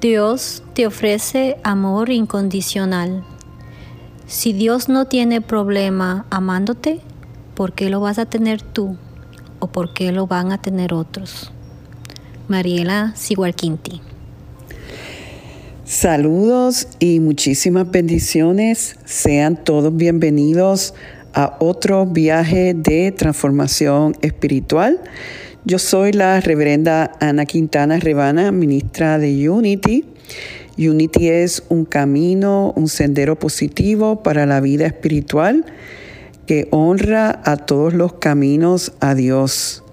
Dios te ofrece amor incondicional. Si Dios no tiene problema amándote, ¿por qué lo vas a tener tú? ¿O por qué lo van a tener otros? Mariela Sigualquinti. Saludos y muchísimas bendiciones. Sean todos bienvenidos a otro viaje de transformación espiritual. Yo soy la reverenda Ana Quintana Rebana, ministra de Unity. Unity es un camino, un sendero positivo para la vida espiritual que honra a todos los caminos a Dios.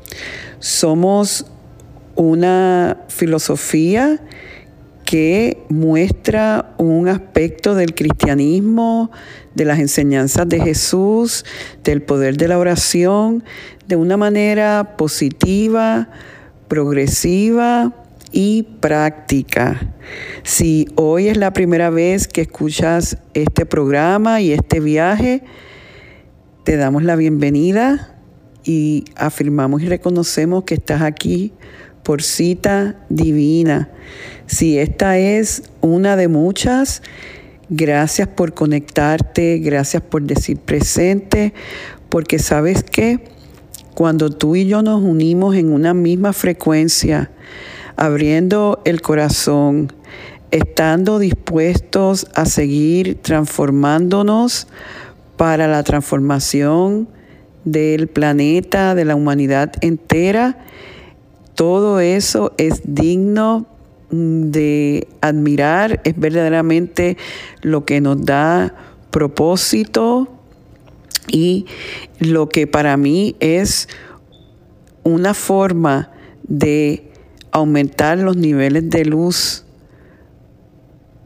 Somos una filosofía que muestra un aspecto del cristianismo, de las enseñanzas de Jesús, del poder de la oración, de una manera positiva, progresiva y práctica. Si hoy es la primera vez que escuchas este programa y este viaje, te damos la bienvenida y afirmamos y reconocemos que estás aquí por cita divina. Si esta es una de muchas, gracias por conectarte, gracias por decir presente, porque sabes que cuando tú y yo nos unimos en una misma frecuencia, abriendo el corazón, estando dispuestos a seguir transformándonos para la transformación del planeta, de la humanidad entera, todo eso es digno de admirar, es verdaderamente lo que nos da propósito, y lo que para mí es una forma de aumentar los niveles de luz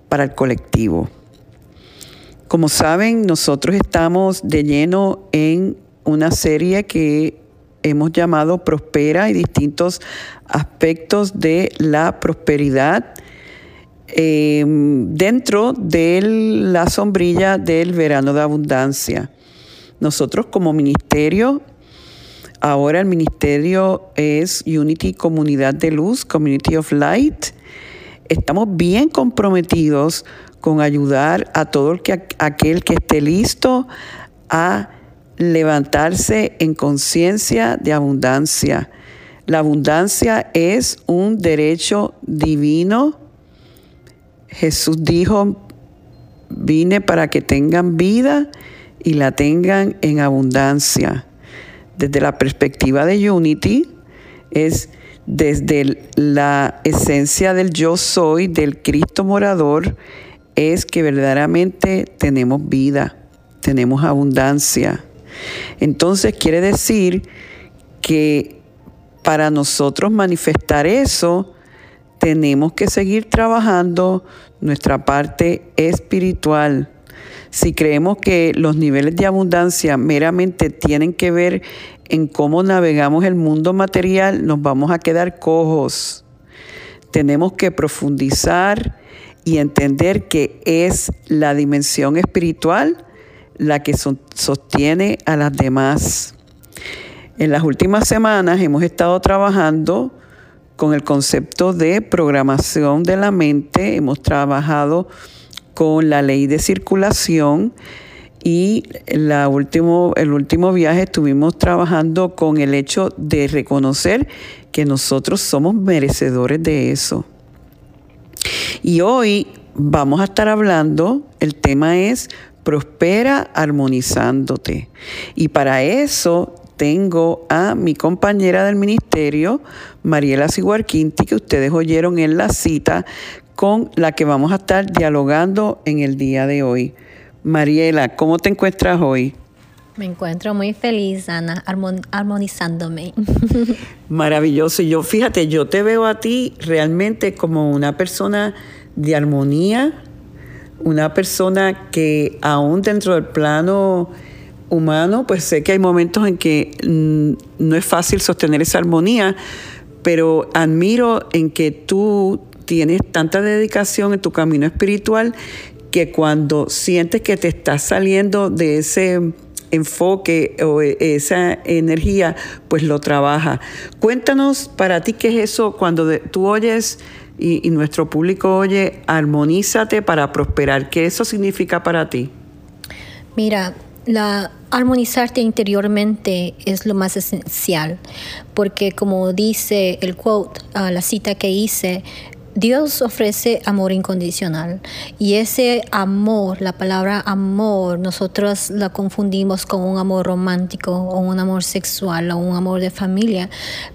para el colectivo. Como saben, nosotros estamos de lleno en una serie que hemos llamado Prospera y distintos aspectos de la prosperidad eh, dentro de la sombrilla del verano de abundancia. Nosotros como ministerio, ahora el ministerio es Unity Comunidad de Luz, Community of Light. Estamos bien comprometidos con ayudar a todo el que, aquel que esté listo a levantarse en conciencia de abundancia. La abundancia es un derecho divino. Jesús dijo, vine para que tengan vida y la tengan en abundancia. Desde la perspectiva de Unity, es desde la esencia del yo soy, del Cristo morador, es que verdaderamente tenemos vida, tenemos abundancia. Entonces quiere decir que para nosotros manifestar eso, tenemos que seguir trabajando nuestra parte espiritual si creemos que los niveles de abundancia meramente tienen que ver en cómo navegamos el mundo material, nos vamos a quedar cojos. Tenemos que profundizar y entender que es la dimensión espiritual la que sostiene a las demás. En las últimas semanas hemos estado trabajando con el concepto de programación de la mente, hemos trabajado con la ley de circulación y último, el último viaje estuvimos trabajando con el hecho de reconocer que nosotros somos merecedores de eso. Y hoy vamos a estar hablando, el tema es prospera armonizándote. Y para eso tengo a mi compañera del ministerio, Mariela Siguarquinti, que ustedes oyeron en la cita con la que vamos a estar dialogando en el día de hoy. Mariela, ¿cómo te encuentras hoy? Me encuentro muy feliz, Ana, armonizándome. Maravilloso. Y yo, fíjate, yo te veo a ti realmente como una persona de armonía, una persona que aún dentro del plano humano, pues sé que hay momentos en que mm, no es fácil sostener esa armonía, pero admiro en que tú tienes tanta dedicación en tu camino espiritual que cuando sientes que te estás saliendo de ese enfoque o e, esa energía, pues lo trabaja. Cuéntanos para ti qué es eso cuando tú oyes y, nuestro público oye, armonízate para prosperar. ¿Qué eso significa para ti? Mira, la armonizarte interiormente es lo más esencial, porque como dice el quote, uh, la cita que hice, Dios ofrece amor incondicional y ese amor, la palabra amor, nosotros la confundimos con un amor romántico o un amor sexual o un amor de familia,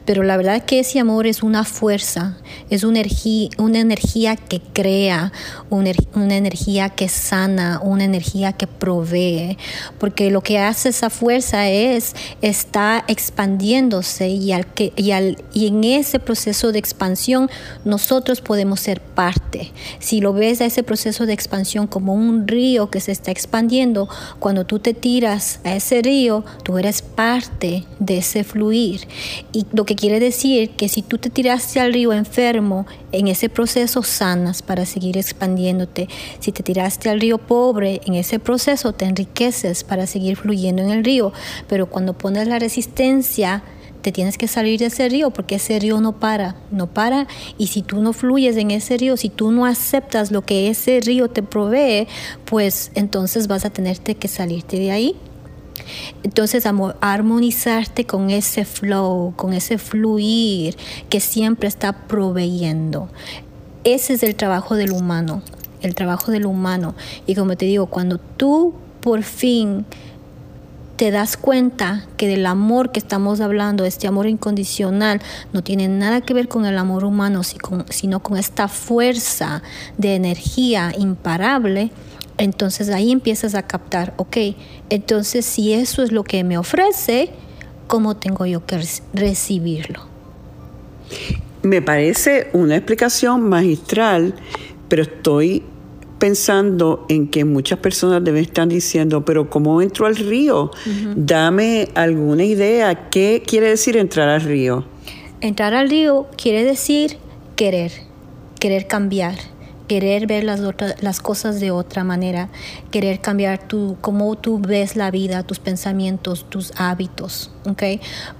pero la verdad es que ese amor es una fuerza, es una energía, una energía que crea, una, una energía que sana, una energía que provee, porque lo que hace esa fuerza es está expandiéndose y, al que, y, al, y en ese proceso de expansión nosotros podemos ser parte. Si lo ves a ese proceso de expansión como un río que se está expandiendo, cuando tú te tiras a ese río, tú eres parte de ese fluir. Y lo que quiere decir que si tú te tiraste al río enfermo, en ese proceso sanas para seguir expandiéndote. Si te tiraste al río pobre, en ese proceso te enriqueces para seguir fluyendo en el río. Pero cuando pones la resistencia, te tienes que salir de ese río porque ese río no para, no para. Y si tú no fluyes en ese río, si tú no aceptas lo que ese río te provee, pues entonces vas a tenerte que salirte de ahí. Entonces, armonizarte con ese flow, con ese fluir que siempre está proveyendo. Ese es el trabajo del humano, el trabajo del humano. Y como te digo, cuando tú por fin te das cuenta que del amor que estamos hablando, este amor incondicional, no tiene nada que ver con el amor humano, sino con esta fuerza de energía imparable, entonces ahí empiezas a captar, ok, entonces si eso es lo que me ofrece, ¿cómo tengo yo que recibirlo? Me parece una explicación magistral, pero estoy pensando en que muchas personas deben estar diciendo, pero ¿cómo entro al río? Dame alguna idea. ¿Qué quiere decir entrar al río? Entrar al río quiere decir querer, querer cambiar querer ver las, otras, las cosas de otra manera, querer cambiar tu, cómo tú ves la vida, tus pensamientos, tus hábitos, ¿ok?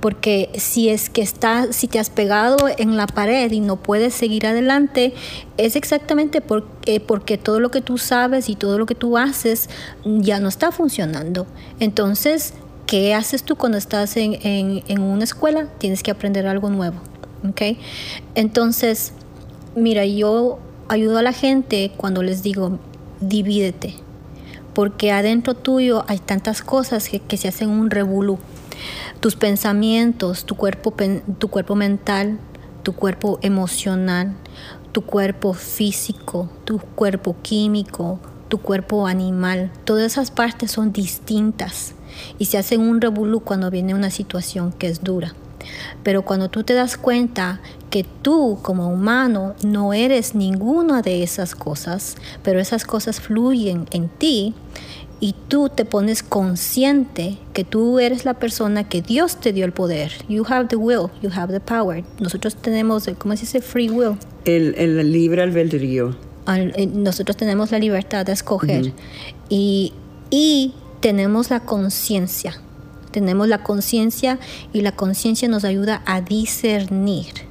Porque si es que está, si te has pegado en la pared y no puedes seguir adelante, es exactamente porque, porque todo lo que tú sabes y todo lo que tú haces ya no está funcionando. Entonces, ¿qué haces tú cuando estás en, en, en una escuela? Tienes que aprender algo nuevo, ¿ok? Entonces, mira, yo ayudo a la gente cuando les digo, divídete, porque adentro tuyo hay tantas cosas que, se hacen un revolú. Tus pensamientos, tu cuerpo, tu cuerpo mental, tu cuerpo emocional, tu cuerpo físico, tu cuerpo químico, tu cuerpo animal, todas esas partes son distintas y se hacen un revolú cuando viene una situación que es dura. Pero cuando tú te das cuenta que tú como humano no eres ninguna de esas cosas, pero esas cosas fluyen en ti, y tú te pones consciente que tú eres la persona que Dios te dio el poder. You have the will, you have the power. Nosotros tenemos, ¿cómo se dice? Free will. El, el libre albedrío. Eh, nosotros tenemos la libertad de escoger. y, y tenemos la conciencia tenemos la conciencia y la conciencia nos ayuda a discernir.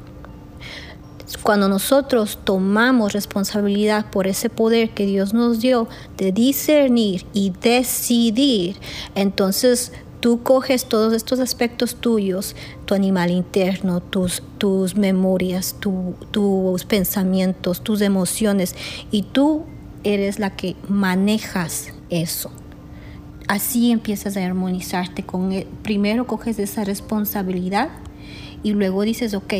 Cuando nosotros tomamos responsabilidad por ese poder que Dios nos dio de discernir y decidir, entonces tú coges todos estos aspectos tuyos, tu animal interno, tus, tus memorias, tus pensamientos, tus emociones, y tú eres la que manejas eso. así empiezas a armonizarte con e, primero coges esa responsabilidad y luego dices, ok,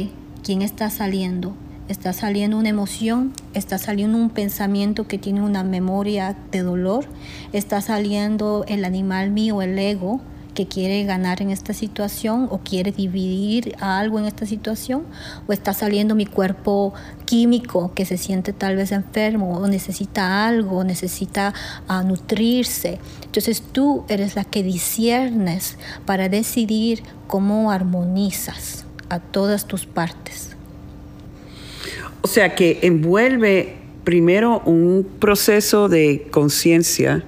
¿quién está saliendo? Está saliendo una emoción, está saliendo un pensamiento que tiene una memoria de dolor, está saliendo el animal mío, el ego, que quiere ganar en esta situación o quiere dividir algo en esta situación o está saliendo mi cuerpo químico que se siente tal vez enfermo o necesita algo, necesita uh, nutrirse. Entonces tú eres la que disiernes para decidir cómo armonizas a todas tus partes. O sea que envuelve primero un proceso de conciencia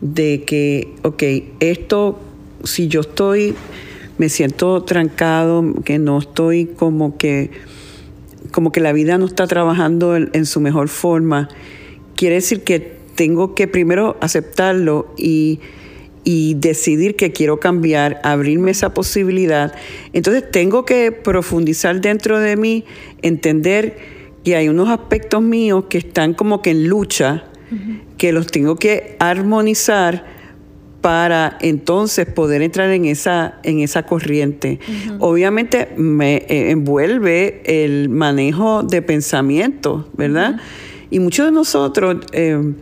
de que, ok, esto si yo estoy, me siento trancado, que no estoy como que, como que la vida no está trabajando en, su mejor forma, quiere decir que tengo que primero aceptarlo y, y decidir que quiero cambiar, abrirme esa posibilidad. Entonces tengo que profundizar dentro de mí, entender que hay unos aspectos míos que están como que en lucha, que los tengo que armonizar para entonces poder entrar en esa, en esa corriente. Obviamente me eh, envuelve el manejo de pensamiento, ¿verdad? Y muchos de nosotros eh,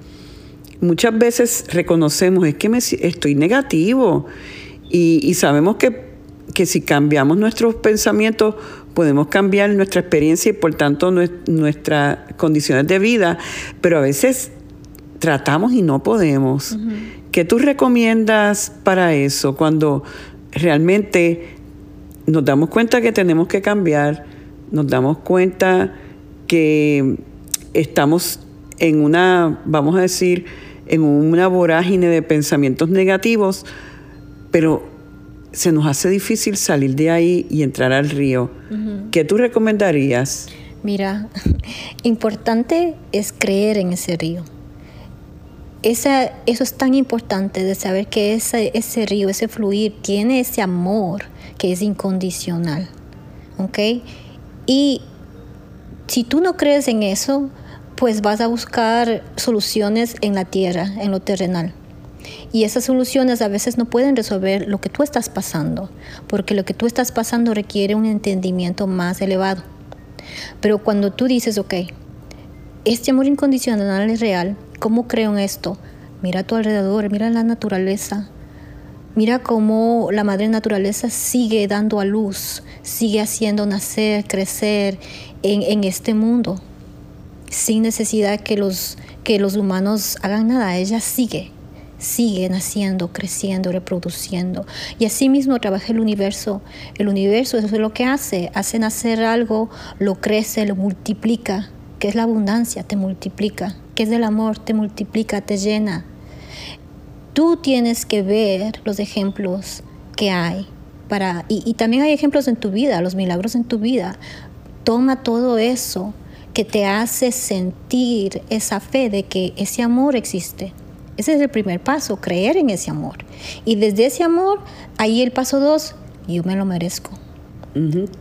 muchas veces reconocemos, es que me, estoy negativo y, sabemos que, que, si cambiamos nuestros pensamientos podemos cambiar nuestra experiencia y por tanto nuestras condiciones de vida, pero a veces tratamos y no podemos. ¿Qué tú recomiendas para eso cuando realmente nos damos cuenta que tenemos que cambiar, nos damos cuenta que estamos en una, vamos a decir, en una vorágine de pensamientos negativos, pero se nos hace difícil salir de ahí y entrar al río. ¿Qué tú recomendarías? Mira, importante es creer en ese río esa, eso es tan importante de saber que ese, ese río, ese fluir, tiene ese amor que es incondicional. ¿Ok? Y si tú no crees en eso, pues vas a buscar soluciones en la tierra, en lo terrenal. Y esas soluciones a veces no pueden resolver lo que tú estás pasando, porque lo que tú estás pasando requiere un entendimiento más elevado. Pero cuando tú dices, ok, este amor incondicional es real, ¿Cómo creo en esto? Mira a tu alrededor, mira la naturaleza. Mira cómo la madre naturaleza sigue dando a luz, sigue haciendo nacer, crecer en, este mundo, sin necesidad que los, que los humanos hagan nada. Ella sigue, sigue naciendo, creciendo, reproduciendo. Y así mismo trabaja el universo. El universo eso es lo que hace, hace nacer algo, lo crece, lo multiplica, que es la abundancia, te multiplica que es del amor, te multiplica, te llena. Tú tienes que ver los ejemplos que hay para, y, y también hay ejemplos en tu vida, los milagros en tu vida. Toma todo eso que te hace sentir esa fe de que ese amor existe. Ese es el primer paso, creer en ese amor. Y desde ese amor, ahí el paso dos, yo me lo merezco.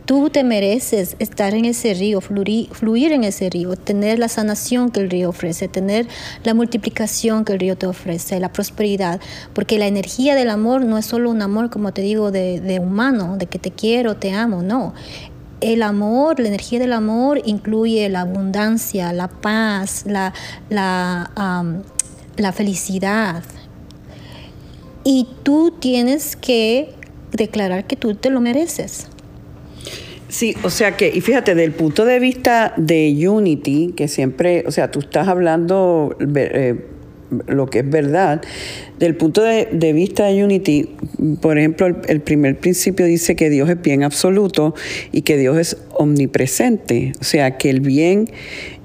Tú te mereces estar en ese río, fluir, en ese río, tener la sanación que el río ofrece, tener la multiplicación que el río te ofrece, la prosperidad, porque la energía del amor no es solo un amor, como te digo, de, humano, de que te quiero, te amo, no. El amor, la energía del amor incluye la abundancia, la paz, la, la, la felicidad. Y tú tienes que declarar que tú te lo mereces. Sí, o sea que, y fíjate, del punto de vista de Unity, que siempre, o sea, tú estás hablando eh, lo que es verdad, del punto de, vista de Unity, por ejemplo, el, primer principio dice que Dios es bien absoluto y que Dios es omnipresente, o sea, que el bien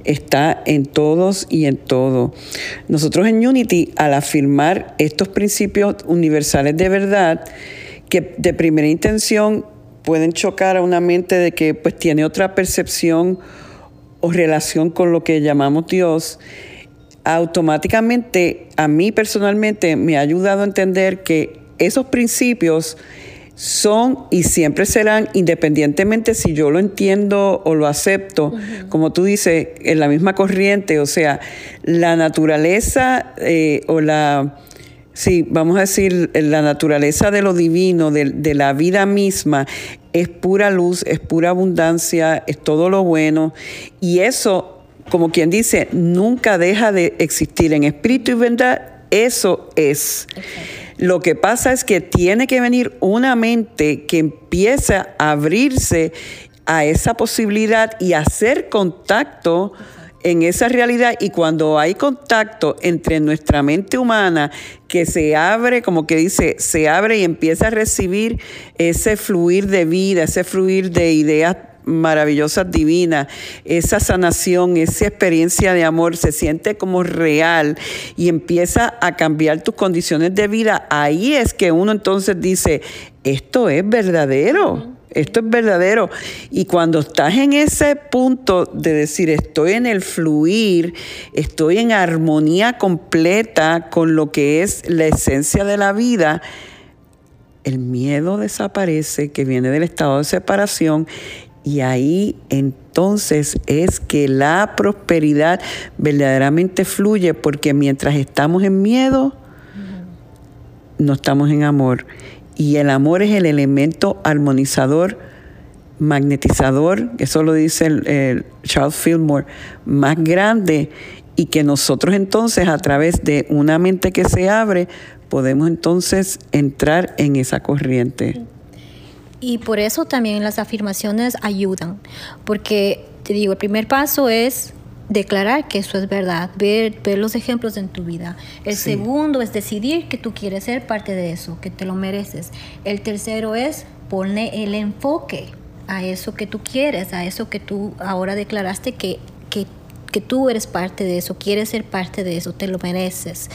está en todos y en todo. Nosotros en Unity, al afirmar estos principios universales de verdad, que de primera intención pueden chocar a una mente de que pues tiene otra percepción o relación con lo que llamamos Dios, automáticamente a mí personalmente me ha ayudado a entender que esos principios son y siempre serán, independientemente si yo lo entiendo o lo acepto, como tú dices, en la misma corriente, o sea, la naturaleza eh, o la Sí, vamos a decir, la naturaleza de lo divino, de, de, la vida misma, es pura luz, es pura abundancia, es todo lo bueno. Y eso, como quien dice, nunca deja de existir en espíritu y verdad. Eso es. Lo que pasa es que tiene que venir una mente que empiece a abrirse a esa posibilidad y hacer contacto en esa realidad. Y cuando hay contacto entre nuestra mente humana que se abre, como que dice, se abre y empieza a recibir ese fluir de vida, ese fluir de ideas maravillosas, divinas, esa sanación, esa experiencia de amor se siente como real y empieza a cambiar tus condiciones de vida, ahí es que uno entonces dice, esto es verdadero. Esto es verdadero. Y cuando estás en ese punto de decir, estoy en el fluir, estoy en armonía completa con lo que es la esencia de la vida, el miedo desaparece, que viene del estado de separación, y ahí entonces es que la prosperidad verdaderamente fluye, porque mientras estamos en miedo, no estamos en amor y el amor es el elemento armonizador, magnetizador, eso lo dice el, Charles Fillmore, más grande y que nosotros entonces a través de una mente que se abre podemos entonces entrar en esa corriente. Y por eso también las afirmaciones ayudan, porque te digo, el primer paso es declarar que eso es verdad, ver, ver los ejemplos en tu vida. El segundo es decidir que tú quieres ser parte de eso, que te lo mereces. El tercero es poner el enfoque a eso que tú quieres, a eso que tú ahora declaraste que, que, que tú eres parte de eso, quieres ser parte de eso, te lo mereces.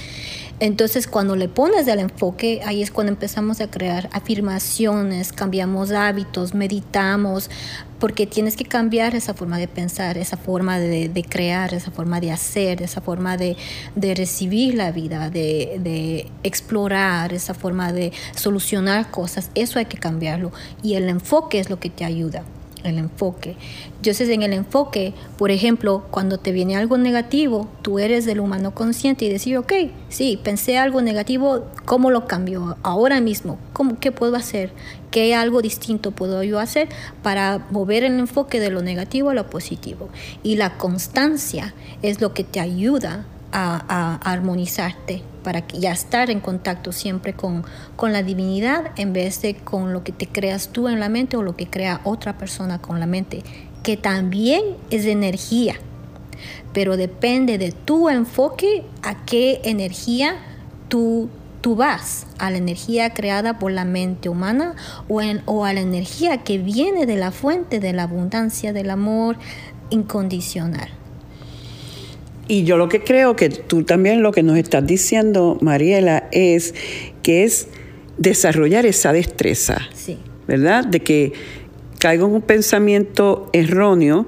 Entonces, cuando le pones el enfoque, ahí es cuando empezamos a crear afirmaciones, cambiamos hábitos, meditamos, porque tienes que cambiar esa forma de pensar, esa forma de, crear, esa forma de hacer, esa forma de, recibir la vida, de, explorar, esa forma de solucionar cosas. Eso hay que cambiarlo. Y el enfoque es lo que te ayuda el enfoque. Yo sé en el enfoque, por ejemplo, cuando te viene algo negativo, tú eres del humano consciente y decir, ok, sí, pensé algo negativo, ¿cómo lo cambio ahora mismo? ¿Cómo, ¿Qué puedo hacer? ¿Qué algo distinto puedo yo hacer para mover el enfoque de lo negativo a lo positivo? Y la constancia es lo que te ayuda a, armonizarte para ya estar en contacto siempre con, con, la divinidad en vez de con lo que te creas tú en la mente o lo que crea otra persona con la mente, que también es energía, pero depende de tu enfoque a qué energía tú, tú vas, a la energía creada por la mente humana o, en, o a la energía que viene de la fuente de la abundancia, del amor incondicional. Y yo lo que creo que tú también lo que nos estás diciendo, Mariela, es que es desarrollar esa destreza, sí. ¿verdad? De que caigo en un pensamiento erróneo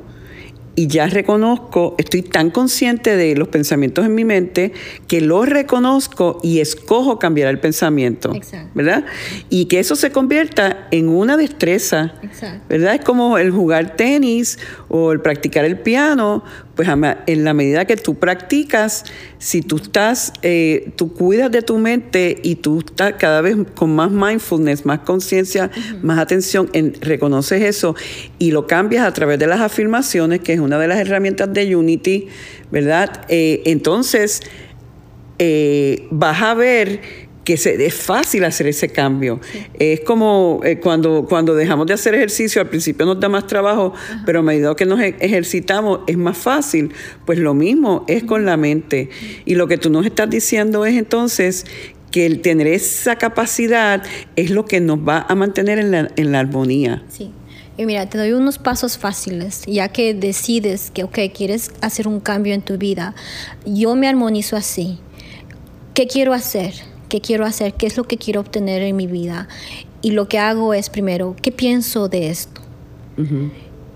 y ya reconozco, estoy tan consciente de los pensamientos en mi mente que los reconozco y escojo cambiar el pensamiento, ¿verdad? Y que eso se convierta en una destreza, ¿verdad? Es como el jugar tenis o el practicar el piano, pues en la medida que tú practicas, si tú estás, eh, tú cuidas de tu mente y tú estás cada vez con más mindfulness, más conciencia, más atención, en, reconoces eso y lo cambias a través de las afirmaciones, que es una de las herramientas de Unity, ¿verdad? Eh, entonces, eh, vas a ver que se, es fácil hacer ese cambio. Es como eh, cuando, cuando dejamos de hacer ejercicio, al principio nos da más trabajo, pero a medida que nos e, ejercitamos es más fácil. Pues lo mismo es con la mente. Y lo que tú nos estás diciendo es entonces que el tener esa capacidad es lo que nos va a mantener en la, en la armonía. Sí. Y mira, te doy unos pasos fáciles, ya que decides que, ok, quieres hacer un cambio en tu vida. Yo me armonizo así. ¿Qué quiero hacer? Qué quiero hacer, qué es lo que quiero obtener en mi vida. Y lo que hago es primero, ¿qué pienso de esto?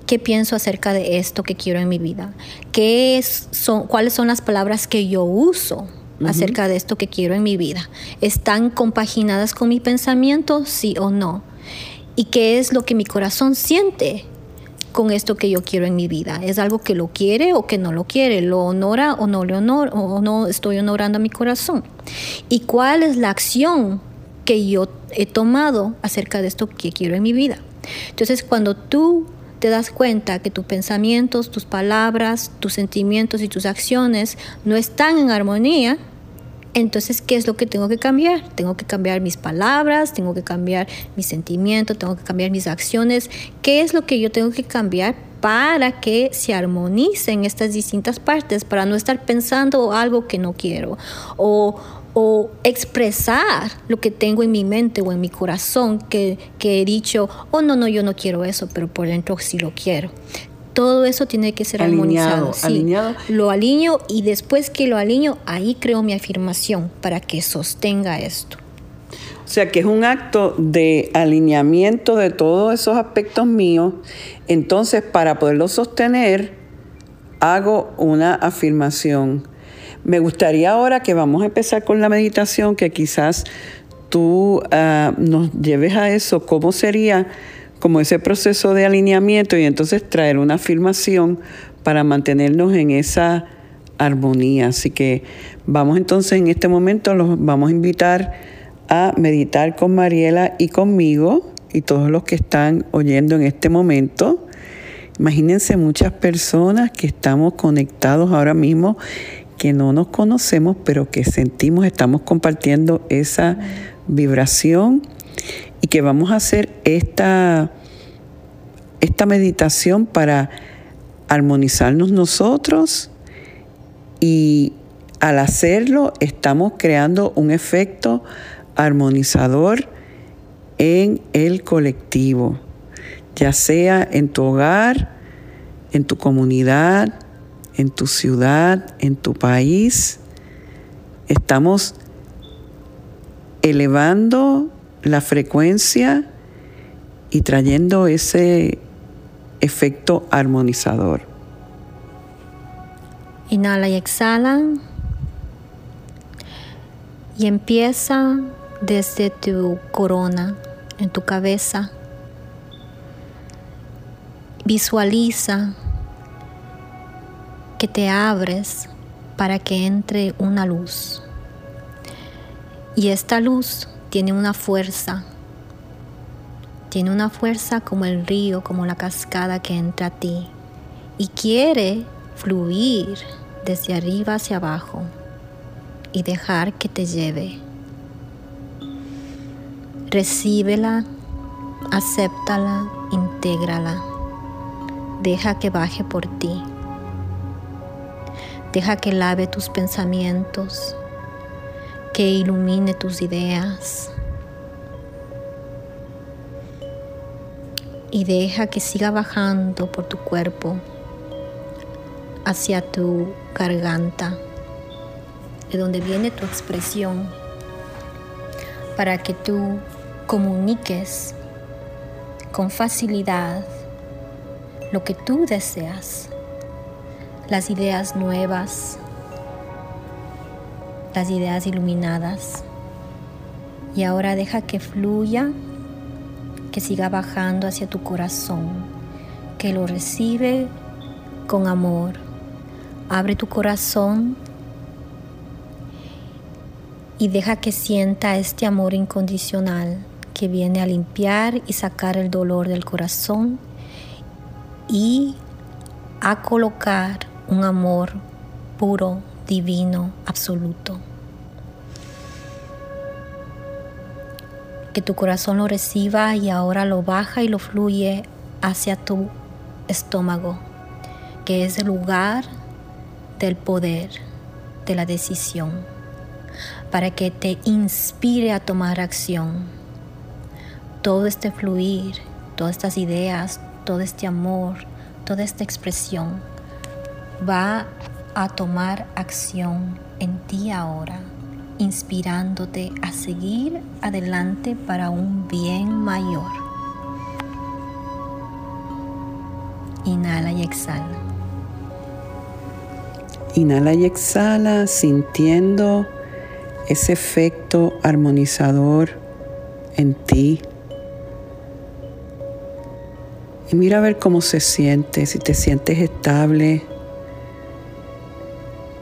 ¿Qué pienso acerca de esto que quiero en mi vida? ¿Qué son, ¿Cuáles son las palabras que yo uso acerca de esto que quiero en mi vida? ¿Están compaginadas con mi pensamiento, sí o no? ¿Y qué es lo que mi corazón siente con esto que yo quiero en mi vida. Es algo que lo quiere o que no lo quiere, lo honora o no le honor o no estoy honorando a mi corazón. ¿Y cuál es la acción que yo he tomado acerca de esto que quiero en mi vida? Entonces, cuando tú te das cuenta que tus pensamientos, tus palabras, tus sentimientos y tus acciones no están en armonía, entonces, ¿qué es lo que tengo que cambiar? Tengo que cambiar mis palabras, tengo que cambiar mis sentimientos, tengo que cambiar mis acciones. ¿Qué es lo que yo tengo que cambiar para que se armonicen estas distintas partes, para no estar pensando algo que no quiero o, expresar lo que tengo en mi mente o en mi corazón que, que he dicho, oh no, no, yo no quiero eso, pero por dentro sí lo quiero todo eso tiene que ser alineado, armonizado. Lo alineo y después que lo alineo, ahí creo mi afirmación para que sostenga esto. O sea que es un acto de alineamiento de todos esos aspectos míos. Entonces, para poderlo sostener, hago una afirmación. Me gustaría ahora que vamos a empezar con la meditación, que quizás tú ah, nos lleves a eso. ¿Cómo sería? Como ese proceso de alineamiento y entonces traer una afirmación para mantenernos en esa armonía. Así que vamos entonces en este momento, los vamos a invitar a meditar con Mariela y conmigo y todos los que están oyendo en este momento. Imagínense muchas personas que estamos conectados ahora mismo, que no nos conocemos, pero que sentimos, estamos compartiendo esa vibración que vamos a hacer esta, esta meditación para armonizarnos nosotros y al hacerlo estamos creando un efecto armonizador en el colectivo, ya sea en tu hogar, en tu comunidad, en tu ciudad, en tu país. Estamos elevando la frecuencia y trayendo ese efecto armonizador. Inhala y exhala. Y empieza desde tu corona, en tu cabeza. Visualiza que te abres para que entre una luz. Y esta luz tiene una fuerza, tiene una fuerza como el río, como la cascada que entra a ti y quiere fluir desde arriba hacia abajo y dejar que te lleve. Recíbela, acéptala, intégrala. Deja que baje por ti. Deja que lave tus pensamientos, que ilumine tus ideas. Y deja que siga bajando por tu cuerpo hacia tu garganta, de donde viene tu expresión, para que tú comuniques con facilidad lo que tú deseas, las ideas nuevas, las ideas iluminadas. Y ahora deja que fluya, que siga bajando hacia tu corazón, que lo recibe con amor. Abre tu corazón y deja que sienta este amor incondicional que viene a limpiar y sacar el dolor del corazón y a colocar un amor puro divino, absoluto. Que tu corazón lo reciba y ahora lo baja y lo fluye hacia tu estómago, que es el lugar del poder, de la decisión, para que te inspire a tomar acción. Todo este fluir, todas estas ideas, todo este amor, toda esta expresión va a tomar acción en ti ahora, inspirándote a seguir adelante para un bien mayor. Inhala y exhala. Inhala y exhala sintiendo ese efecto armonizador en ti. Y mira a ver cómo se siente, si te sientes estable.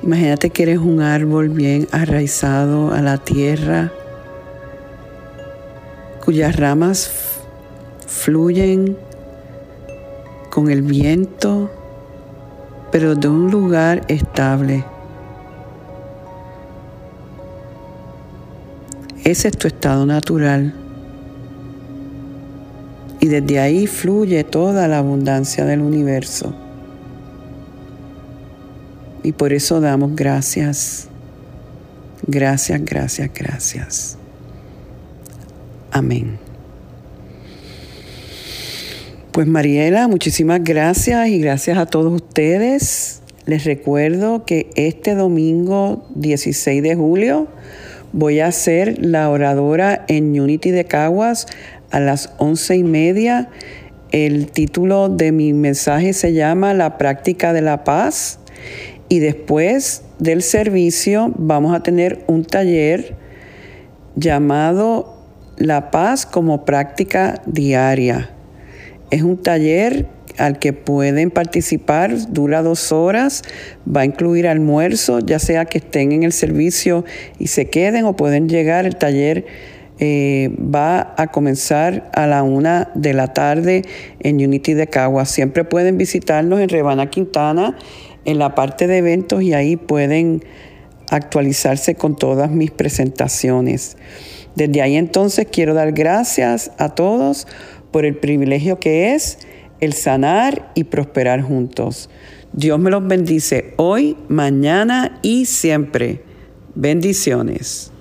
Imagínate que eres un árbol bien arraizado a la tierra, cuyas ramas fluyen con el viento, pero de un lugar estable. Ese es tu estado natural. Y desde ahí fluye toda la abundancia del universo. Y por eso damos gracias. Gracias, gracias, gracias. Amén. Pues Mariela, muchísimas gracias y gracias a todos ustedes. Les recuerdo que este domingo 16 de julio Voy a ser la oradora en Unity de Caguas a las once y media. El título de mi mensaje se llama La práctica de la paz. Y después del servicio vamos a tener un taller llamado La paz como práctica diaria. Es un taller al que pueden participar, dura dos horas, va a incluir almuerzo, ya sea que estén en el servicio y se queden o pueden llegar. El taller eh, va a comenzar a la una de la tarde en Unity de Cagua. Siempre pueden visitarnos en Rebana Quintana, en la parte de eventos, y ahí pueden actualizarse con todas mis presentaciones. Desde ahí entonces quiero dar gracias a todos por el privilegio que es el sanar y prosperar juntos. Dios me los bendice hoy, mañana y siempre. Bendiciones.